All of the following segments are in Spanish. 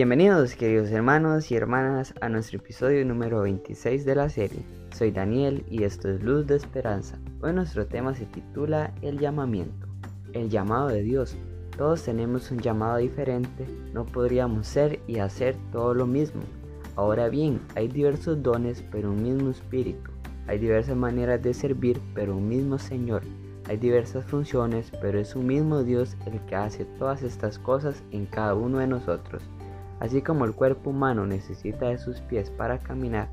Bienvenidos queridos hermanos y hermanas a nuestro episodio número 26 de la serie. Soy Daniel y esto es Luz de Esperanza. Hoy nuestro tema se titula El llamamiento, el llamado de Dios. Todos tenemos un llamado diferente, no podríamos ser y hacer todo lo mismo. Ahora bien, hay diversos dones pero un mismo espíritu. Hay diversas maneras de servir pero un mismo Señor. Hay diversas funciones pero es un mismo Dios el que hace todas estas cosas en cada uno de nosotros. Así como el cuerpo humano necesita de sus pies para caminar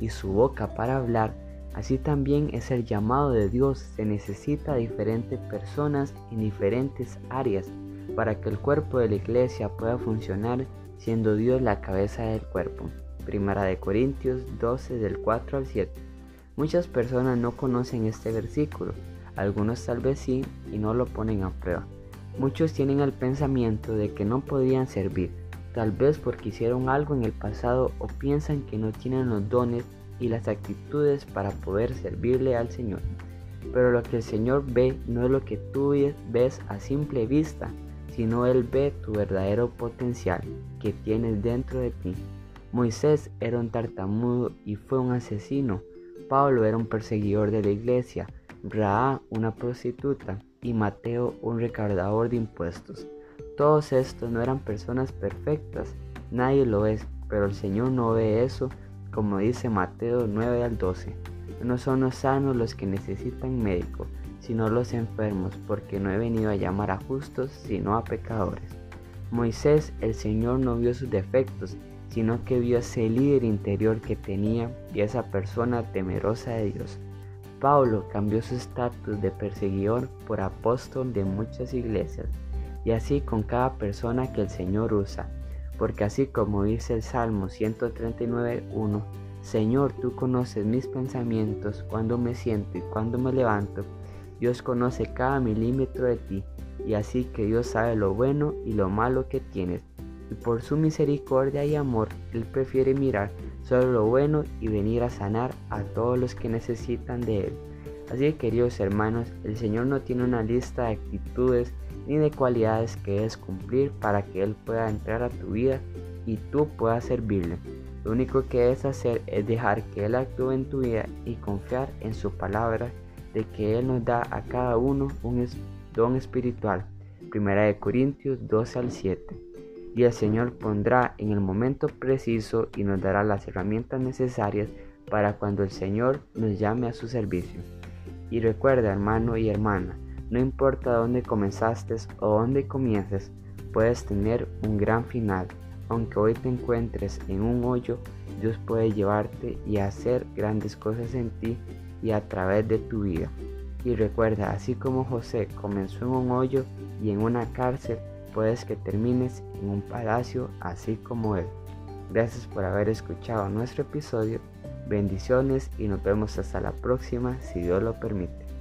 y su boca para hablar, así también es el llamado de Dios. Se necesita de diferentes personas en diferentes áreas para que el cuerpo de la iglesia pueda funcionar siendo Dios la cabeza del cuerpo. Primera de Corintios 12 del 4 al 7. Muchas personas no conocen este versículo, algunos tal vez sí y no lo ponen a prueba. Muchos tienen el pensamiento de que no podían servir tal vez porque hicieron algo en el pasado o piensan que no tienen los dones y las actitudes para poder servirle al Señor. Pero lo que el Señor ve no es lo que tú ves a simple vista, sino Él ve tu verdadero potencial que tienes dentro de ti. Moisés era un tartamudo y fue un asesino. Pablo era un perseguidor de la iglesia. Raá una prostituta y Mateo un recaudador de impuestos. Todos estos no eran personas perfectas, nadie lo es, pero el Señor no ve eso, como dice Mateo 9 al 12. No son los sanos los que necesitan médico, sino los enfermos, porque no he venido a llamar a justos, sino a pecadores. Moisés, el Señor no vio sus defectos, sino que vio ese líder interior que tenía y esa persona temerosa de Dios. Pablo cambió su estatus de perseguidor por apóstol de muchas iglesias y así con cada persona que el Señor usa. Porque así como dice el Salmo 139.1, Señor, tú conoces mis pensamientos, cuando me siento y cuando me levanto. Dios conoce cada milímetro de ti, y así que Dios sabe lo bueno y lo malo que tienes. Y por su misericordia y amor, Él prefiere mirar solo lo bueno y venir a sanar a todos los que necesitan de Él. Así que queridos hermanos, el Señor no tiene una lista de actitudes ni de cualidades que debes cumplir para que Él pueda entrar a tu vida y tú puedas servirle. Lo único que debes hacer es dejar que Él actúe en tu vida y confiar en su palabra de que Él nos da a cada uno un don espiritual. Primera de Corintios 12 al 7. Y el Señor pondrá en el momento preciso y nos dará las herramientas necesarias para cuando el Señor nos llame a su servicio. Y recuerda, hermano y hermana, no importa dónde comenzaste o dónde comiences, puedes tener un gran final. Aunque hoy te encuentres en un hoyo, Dios puede llevarte y hacer grandes cosas en ti y a través de tu vida. Y recuerda, así como José comenzó en un hoyo y en una cárcel, puedes que termines en un palacio así como él. Gracias por haber escuchado nuestro episodio. Bendiciones y nos vemos hasta la próxima si Dios lo permite.